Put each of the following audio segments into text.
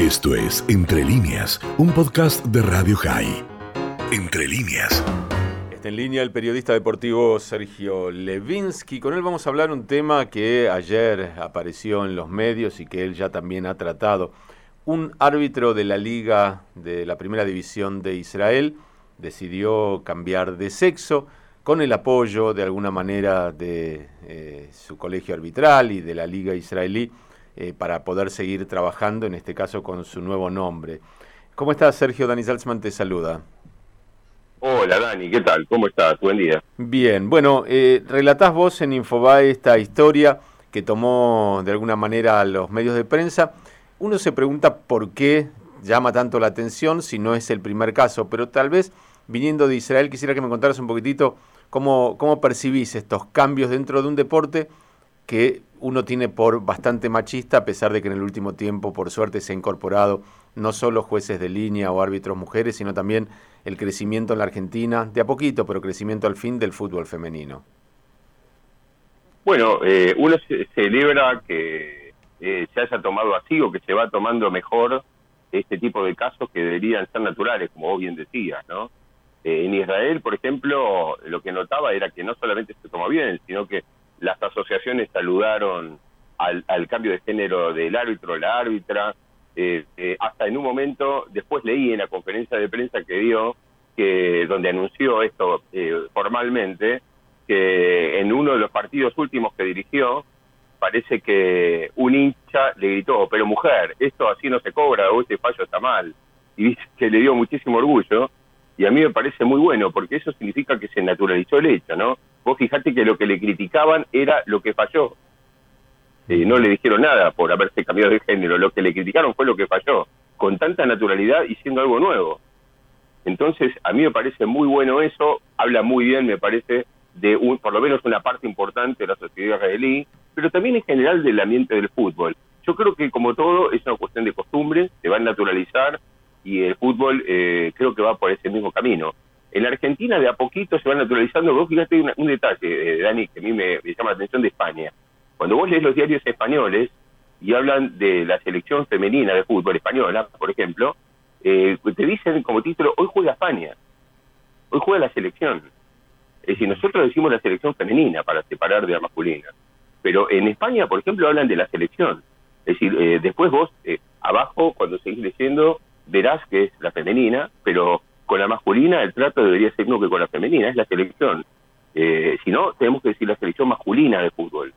Esto es Entre líneas, un podcast de Radio High. Entre líneas. Está en línea el periodista deportivo Sergio Levinsky. Con él vamos a hablar un tema que ayer apareció en los medios y que él ya también ha tratado. Un árbitro de la Liga de la Primera División de Israel decidió cambiar de sexo con el apoyo de alguna manera de eh, su colegio arbitral y de la Liga Israelí eh, para poder seguir trabajando, en este caso con su nuevo nombre. ¿Cómo estás, Sergio? Dani Salzman te saluda. Hola Dani, ¿qué tal? ¿Cómo estás? Buen día. Bien, bueno, eh, relatás vos en Infobae esta historia que tomó de alguna manera los medios de prensa. Uno se pregunta por qué llama tanto la atención si no es el primer caso, pero tal vez viniendo de Israel quisiera que me contaras un poquitito cómo, cómo percibís estos cambios dentro de un deporte que uno tiene por bastante machista, a pesar de que en el último tiempo, por suerte, se ha incorporado no solo jueces de línea o árbitros mujeres, sino también el crecimiento en la Argentina, de a poquito, pero crecimiento al fin del fútbol femenino. Bueno, eh, uno celebra que eh, se haya tomado así o que se va tomando mejor este tipo de casos que deberían ser naturales, como vos bien decías, ¿no? Eh, en Israel, por ejemplo, lo que notaba era que no solamente se tomó bien, sino que las asociaciones saludaron al, cambio de género del árbitro, la árbitra, eh, eh, hasta en un momento, después leí en la conferencia de prensa que dio, que donde anunció esto eh, formalmente, que en uno de los partidos últimos que dirigió, parece que un hincha le gritó, pero mujer, esto así no se cobra, o este fallo está mal. Y que le dio muchísimo orgullo, y a mí me parece muy bueno, porque eso significa que se naturalizó el hecho, ¿no? Vos fijate que lo que le criticaban era lo que falló. Eh, no le dijeron nada por haberse cambiado de género, lo que le criticaron fue lo que falló, con tanta naturalidad y siendo algo nuevo. Entonces, a mí me parece muy bueno eso, habla muy bien, me parece, de un, por lo menos una parte importante de la sociedad israelí, pero también en general del ambiente del fútbol. Yo creo que como todo es una cuestión de costumbre, se va a naturalizar y el fútbol eh, creo que va por ese mismo camino. En Argentina de a poquito se va naturalizando, vos fíjate un detalle, eh, Dani, que a mí me, llama la atención de España. Cuando vos lees los diarios españoles y hablan de la selección femenina de fútbol española, por ejemplo, eh, te dicen como título, hoy juega España, hoy juega la selección. Es decir, nosotros decimos la selección femenina para separar de la masculina, pero en España, por ejemplo, hablan de la selección. Es decir, eh, después vos, abajo, cuando seguís leyendo, verás que es la femenina, pero la masculina el trato debería ser uno que con la femenina, es la selección. Eh, si no, tenemos que decir la selección masculina de fútbol.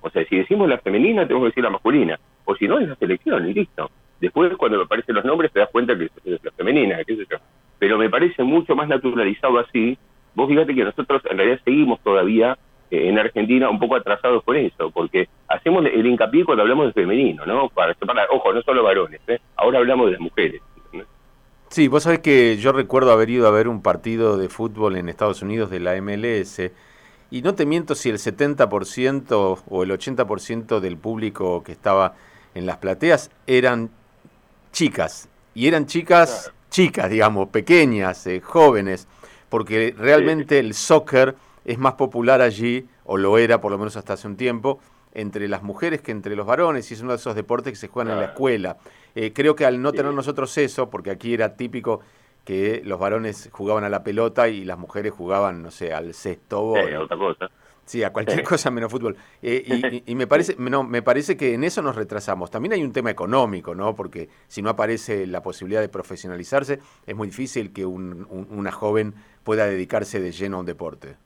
O sea, si decimos la femenina, tenemos que decir la masculina. O si no, es la selección, y listo. Después, cuando aparecen los nombres, te das cuenta que es la femenina, qué sé yo. Pero me parece mucho más naturalizado así. Vos fíjate que nosotros en realidad seguimos todavía eh, en Argentina un poco atrasados por eso, porque hacemos el hincapié cuando hablamos de femenino, ¿no? Para separar, ojo, no solo varones, ¿eh? ahora hablamos de las mujeres. Sí, vos sabés que yo recuerdo haber ido a ver un partido de fútbol en Estados Unidos de la MLS y no te miento si el 70% o el 80% del público que estaba en las plateas eran chicas y eran chicas, chicas, digamos, pequeñas, eh, jóvenes, porque realmente el soccer es más popular allí, o lo era por lo menos hasta hace un tiempo, entre las mujeres que entre los varones y es uno de esos deportes que se juegan en la escuela. Eh, creo que al no tener nosotros eso, porque aquí era típico que los varones jugaban a la pelota y las mujeres jugaban, no sé, al cesto. Sí, a otra cosa. Sí, a cualquier cosa menos fútbol. Eh, y, me parece, no, me parece que en eso nos retrasamos. También hay un tema económico, ¿no? Porque si no aparece la posibilidad de profesionalizarse, es muy difícil que una joven pueda dedicarse de lleno a un deporte.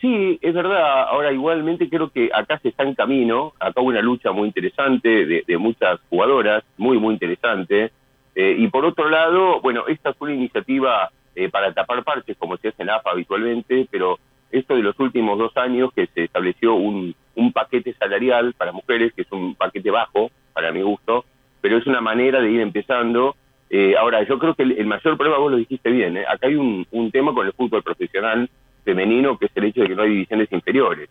Sí, es verdad. Ahora, igualmente creo que acá se está en camino. Acá hubo una lucha muy interesante de, muchas jugadoras, muy, muy interesante. Eh, y por otro lado, bueno, esta fue una iniciativa eh, para tapar parches, como se hace en AFA habitualmente, pero esto de los últimos dos años que se estableció un, un paquete salarial para mujeres, que es un paquete bajo, para mi gusto, pero es una manera de ir empezando. Eh, ahora, yo creo que el, mayor problema, vos lo dijiste bien, acá hay un, un tema con el fútbol profesional femenino, que es el hecho de que no hay divisiones inferiores.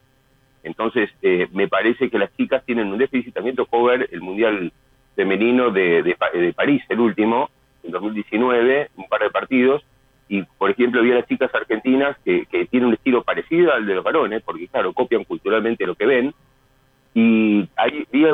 Entonces, eh, me parece que las chicas tienen un déficit. También tocó ver el Mundial Femenino de, de, París, el último, en 2019, un par de partidos, y por ejemplo vi a las chicas argentinas que, que tienen un estilo parecido al de los varones, porque claro, copian culturalmente lo que ven, y hay, vi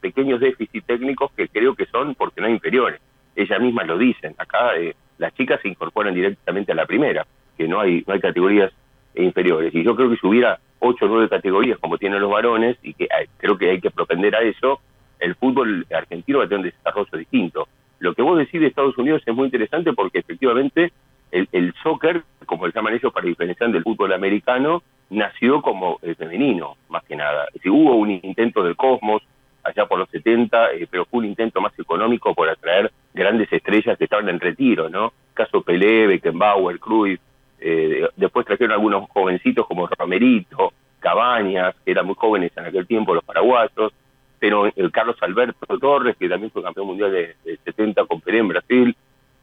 pequeños déficits técnicos que creo que son porque no hay inferiores. Ellas mismas lo dicen. Acá eh, las chicas se incorporan directamente a la primera, no hay, no hay categorías inferiores. Y yo creo que si hubiera ocho o nueve categorías como tienen los varones, y que creo que hay que propender a eso, el fútbol argentino va a tener un desarrollo distinto. Lo que vos decís de Estados Unidos es muy interesante porque efectivamente el, el soccer, como le llaman ellos para diferenciar del fútbol americano, nació como eh, femenino, más que nada. Si hubo un intento del Cosmos allá por los 70, eh, pero fue un intento más económico por atraer grandes estrellas que estaban en retiro, ¿no? Caso Pelé, Beckenbauer, Cruyff, eh, después trajeron algunos jovencitos como Romerito, Cabañas, que eran muy jóvenes en aquel tiempo, los paraguayos, pero el Carlos Alberto Torres, que también fue campeón mundial de, 70 con Perú en Brasil,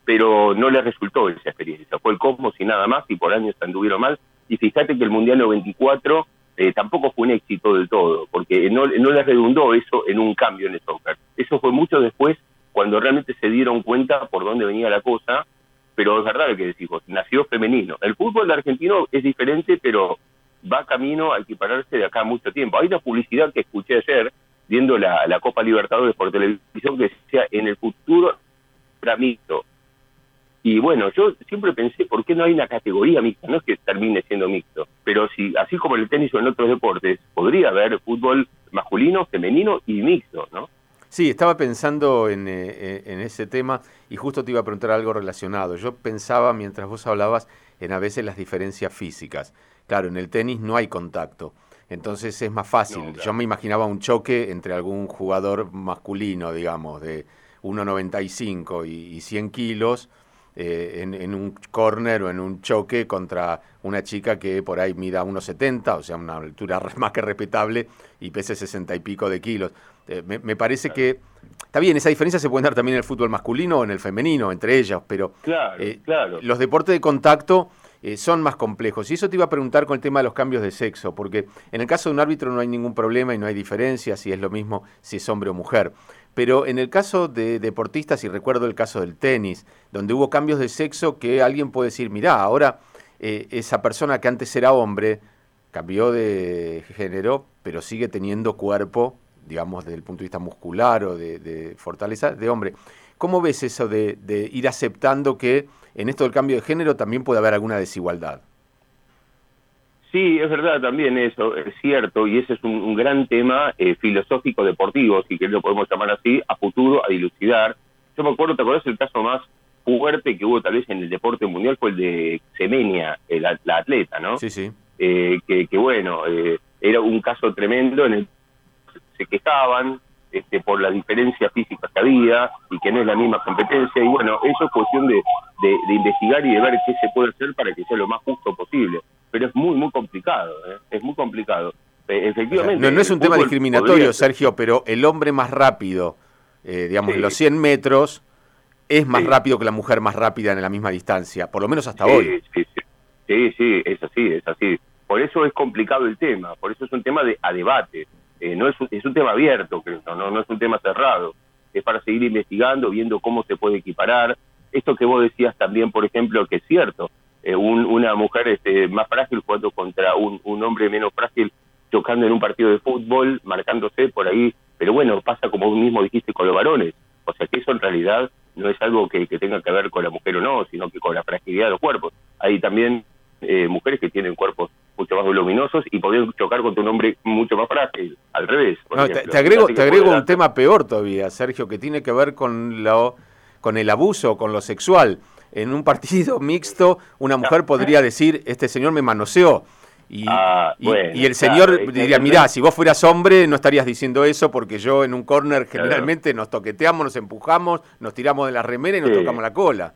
pero no le resultó esa experiencia. Fue el Cosmos y nada más, y por años anduvieron mal. Y fíjate que el Mundial 94 eh, tampoco fue un éxito del todo, porque no, no le redundó eso en un cambio en el soccer. Eso fue mucho después, cuando realmente se dieron cuenta por dónde venía la cosa, pero es verdad lo que decimos, nació femenino. El fútbol argentino es diferente, pero va camino a equipararse de acá mucho tiempo. Hay una publicidad que escuché ayer, viendo la, la Copa Libertadores por televisión, que decía, en el futuro será mixto. Y bueno, yo siempre pensé, ¿por qué no hay una categoría mixta? No es que termine siendo mixto, pero si, así como en el tenis o en otros deportes, podría haber fútbol masculino, femenino y mixto, ¿no? Sí, estaba pensando en, eh, eh, en, ese tema y justo te iba a preguntar algo relacionado. Yo pensaba, mientras vos hablabas, en a veces las diferencias físicas. Claro, en el tenis no hay contacto, entonces es más fácil. Yo me imaginaba un choque entre algún jugador masculino, digamos, de 1,95 y, y 100 kilos, eh, en, un córner o en un choque contra una chica que por ahí mida 1,70, o sea, una altura más que respetable y pese 60 y pico de kilos. Eh, me, parece que está bien, esa diferencia se puede dar también en el fútbol masculino o en el femenino, entre ellas, pero eh, claro, los deportes de contacto son más complejos. Y eso te iba a preguntar con el tema de los cambios de sexo, porque en el caso de un árbitro no hay ningún problema y no hay diferencia si es lo mismo si es hombre o mujer. Pero en el caso de deportistas, y recuerdo el caso del tenis, donde hubo cambios de sexo que alguien puede decir, mirá, ahora eh, esa persona que antes era hombre cambió de género, pero sigue teniendo cuerpo, digamos, desde el punto de vista muscular o de, fortaleza, de hombre. ¿Cómo ves eso de, ir aceptando que en esto del cambio de género también puede haber alguna desigualdad? Sí, es verdad también eso, es cierto, y ese es un, gran tema eh, filosófico deportivo, si que lo podemos llamar así, a futuro, a dilucidar. Yo me acuerdo, ¿te acuerdas el caso más fuerte que hubo tal vez en el deporte mundial? Fue el de Semenia, la atleta, ¿no? Sí, sí. Eh, que, que, bueno, eh, era un caso tremendo en el se quejaban este, por la diferencia física que había y que no es la misma competencia, y bueno, eso es cuestión de, de investigar y de ver qué se puede hacer para que sea lo más justo posible pero es muy, muy complicado, ¿eh? es muy complicado. Eh, efectivamente. no, es un tema discriminatorio, Sergio, pero el hombre más rápido, eh, digamos, en los 100 metros, es más rápido que la mujer más rápida en la misma distancia, por lo menos hasta hoy. Sí, sí, sí, es así, es así. Por eso es complicado el tema, por eso es un tema de, a debate. No es un, es un tema abierto, creo, no, no es un tema cerrado. Es para seguir investigando, viendo cómo se puede equiparar. Esto que vos decías también, por ejemplo, que es cierto, eh, una mujer este, más frágil jugando contra un, hombre menos frágil chocando en un partido de fútbol, marcándose por ahí, pero bueno, pasa como vos mismo dijiste con los varones, o sea que eso en realidad no es algo que, tenga que ver con la mujer o no, sino que con la fragilidad de los cuerpos. Hay también eh, mujeres que tienen cuerpos mucho más voluminosos y pueden chocar contra un hombre mucho más frágil, al revés. te, agrego, te agrego un tema peor todavía, Sergio, que tiene que ver con, lo, con el abuso, con lo sexual en un partido mixto una mujer podría decir, este señor me manoseó. Y, ah, y, el señor diría, mirá, si vos fueras hombre no estarías diciendo eso porque yo en un corner generalmente nos toqueteamos, nos empujamos, nos tiramos de la remera y nos tocamos la cola.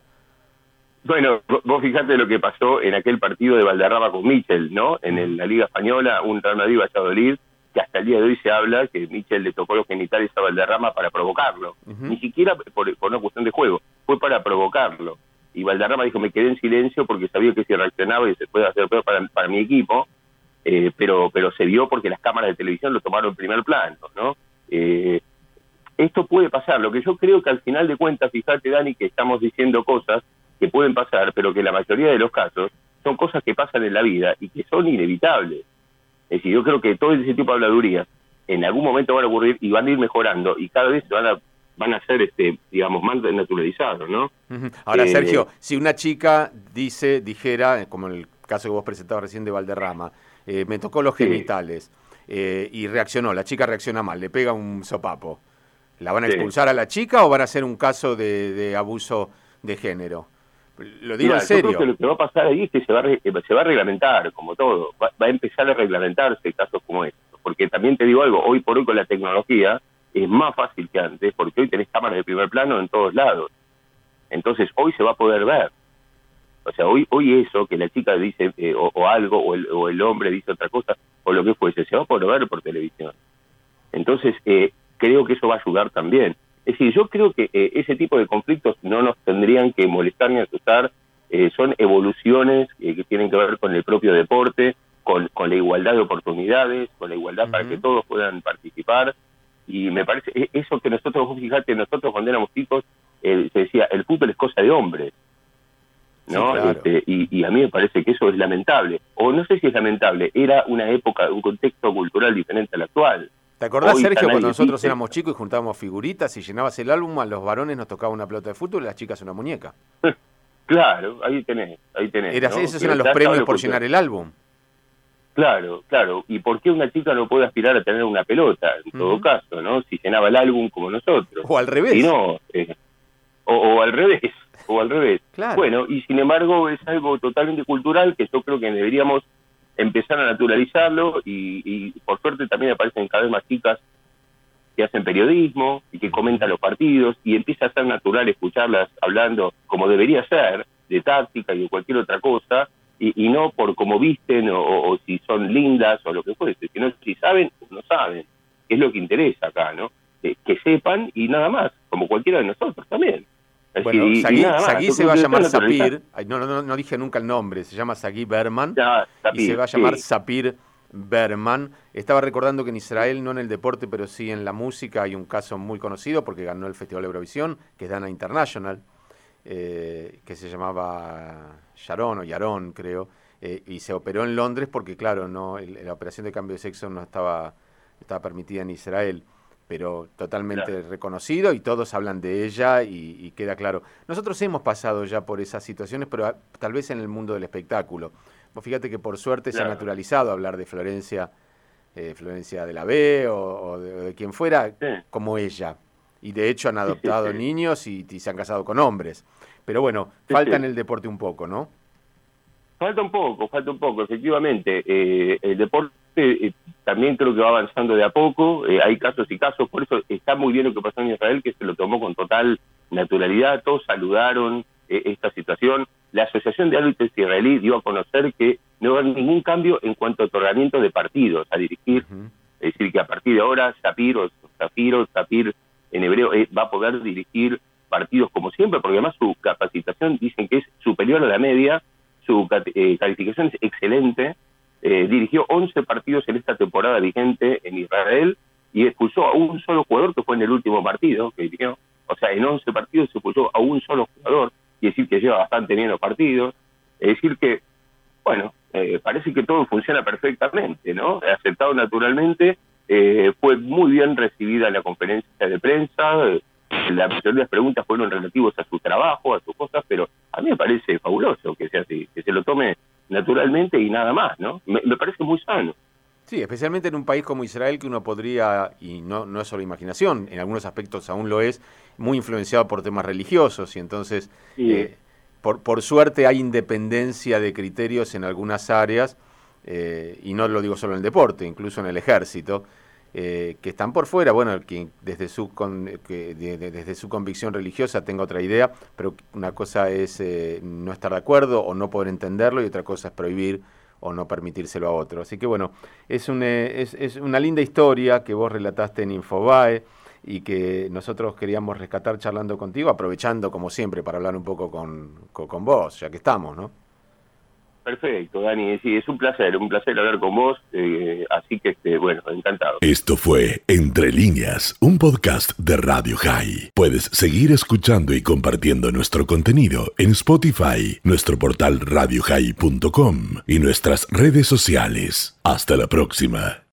Bueno, vos fijate lo que pasó en aquel partido de Valderrama con Michel, ¿no? En la Liga Española, un Real Madrid Valladolid, que hasta el día de hoy se habla que Michel le tocó los genitales a Valderrama para provocarlo. Ni siquiera por, por una cuestión de juego, fue para provocarlo y Valderrama dijo me quedé en silencio porque sabía que si reaccionaba y se puede hacer peor para, para mi equipo, eh, pero, pero se vio porque las cámaras de televisión lo tomaron en primer plano, ¿no? Eh, esto puede pasar, lo que yo creo que al final de cuentas, fíjate Dani, que estamos diciendo cosas que pueden pasar, pero que la mayoría de los casos son cosas que pasan en la vida y que son inevitables. Es decir, yo creo que todo ese tipo de habladurías en algún momento van a ocurrir y van a ir mejorando y cada vez van a van a ser este digamos más naturalizados no ahora Sergio si una chica dice dijera como en el caso que vos presentabas recién de Valderrama me tocó los genitales y reaccionó la chica reacciona mal le pega un sopapo ¿La van a expulsar a la chica o van a hacer un caso de, abuso de género? Lo digo en serio. Yo creo que lo que va a pasar ahí es que se va, a, se va a reglamentar, como todo. Va, a empezar a reglamentarse casos como estos. Porque también te digo algo, hoy por hoy con la tecnología es más fácil que antes, porque hoy tenés cámaras de primer plano en todos lados. Entonces hoy se va a poder ver. O sea, hoy hoy eso, que la chica dice eh, o, algo, o el, o el hombre dice otra cosa, o lo que fuese, se va a poder ver por televisión. Entonces, eh, creo que eso va a ayudar también. Es decir, yo creo que eh, ese tipo de conflictos no nos tendrían que molestar ni asustar, eh, son evoluciones eh, que tienen que ver con el propio deporte, con, con la igualdad de oportunidades, con la igualdad para que todos puedan participar. Y me parece, e, eso que nosotros, fíjate, nosotros cuando éramos chicos, se decía, el fútbol es cosa de hombres. ¿no? Este, y, y, a mí me parece que eso es lamentable. O no sé si es lamentable, era una época, un contexto cultural diferente al actual. ¿Te acordás, Sergio, cuando nosotros éramos chicos y juntábamos figuritas y llenabas el álbum, a los varones nos tocaba una pelota de fútbol y a las chicas una muñeca? Claro, ahí tenés, ahí tenés. Esos eran los premios por llenar el álbum. Claro, claro. ¿Y por qué una chica no puede aspirar a tener una pelota, en todo caso, no? Si llenaba el álbum como nosotros. O al revés. no, eh, o, al revés, o al revés. Bueno, y sin embargo es algo totalmente cultural que yo creo que deberíamos empezar a naturalizarlo y, por suerte también aparecen cada vez más chicas que hacen periodismo y que comentan los partidos y empieza a ser natural escucharlas hablando como debería ser de táctica y de cualquier otra cosa y, no por cómo visten o, si son lindas o lo que fuese, sino si saben o no saben, es lo que interesa acá, ¿no? que sepan y nada más, como cualquiera de nosotros también. Bueno, Sagui, se va a llamar Sapir, no, no, no, dije nunca el nombre, se llama Sagui Berman. Y se va a llamar Sapir Berman. Estaba recordando que en Israel, no en el deporte, pero sí en la música, hay un caso muy conocido porque ganó el Festival de Eurovisión, que es Dana International, eh, que se llamaba Sharon o Yaron, creo, eh, y se operó en Londres porque, claro, no la operación de cambio de sexo no estaba, estaba permitida en Israel pero totalmente reconocido y todos hablan de ella y, queda claro. Nosotros hemos pasado ya por esas situaciones, pero tal vez en el mundo del espectáculo. Vos fíjate que por suerte se ha naturalizado hablar de Florencia, eh, Florencia de la B o, de, quien fuera, como ella. Y de hecho han adoptado niños y, se han casado con hombres. Pero bueno, falta en el deporte un poco, ¿no? Falta un poco, falta un poco, efectivamente. Eh, el deporte eh, también creo que va avanzando de a poco, eh, hay casos y casos, por eso está muy bien lo que pasó en Israel, que se lo tomó con total naturalidad, todos saludaron esta situación. La Asociación de Árbitros Israelí dio a conocer que no va a haber ningún cambio en cuanto a otorgamiento de partidos a dirigir, es decir, que a partir de ahora Sapir o Zafiro, Sapir en hebreo, va a poder dirigir partidos como siempre, porque además su capacitación dicen que es superior a la media, su eh, calificación es excelente, eh, dirigió 11 partidos en esta temporada vigente en Israel y expulsó a un solo jugador que fue en el último partido que dirigió. O sea, en 11 partidos se expulsó a un solo jugador, y decir que lleva bastante bien partidos. Es decir que, bueno, eh, parece que todo funciona perfectamente, ¿no? Aceptado naturalmente, fue muy bien recibida la conferencia de prensa, la mayoría de las preguntas fueron relativas a su trabajo, a sus cosas, pero a mí me parece fabuloso que sea así, que se lo tome naturalmente y nada más, ¿no? Me, parece muy sano. Sí, especialmente en un país como Israel que uno podría, y no, no es solo imaginación, en algunos aspectos aún lo es, muy influenciado por temas religiosos y entonces, eh, por, por suerte hay independencia de criterios en algunas áreas, eh, y no lo digo solo en el deporte, incluso en el ejército, eh, que están por fuera, bueno, que desde su, que desde su convicción religiosa tenga otra idea, pero una cosa es eh, no estar de acuerdo o no poder entenderlo y otra cosa es prohibir o no permitírselo a otro. Así que bueno, es, un, eh, es, es una linda historia que vos relataste en Infobae y que nosotros queríamos rescatar charlando contigo, aprovechando como siempre para hablar un poco con, con vos, ya que estamos, ¿no? Perfecto, Dani. Sí, es un placer, un placer hablar con vos. Eh, así que, este, bueno, encantado. Esto fue Entre Líneas, un podcast de Radio High. Puedes seguir escuchando y compartiendo nuestro contenido en Spotify, nuestro portal radiohigh.com y nuestras redes sociales. Hasta la próxima.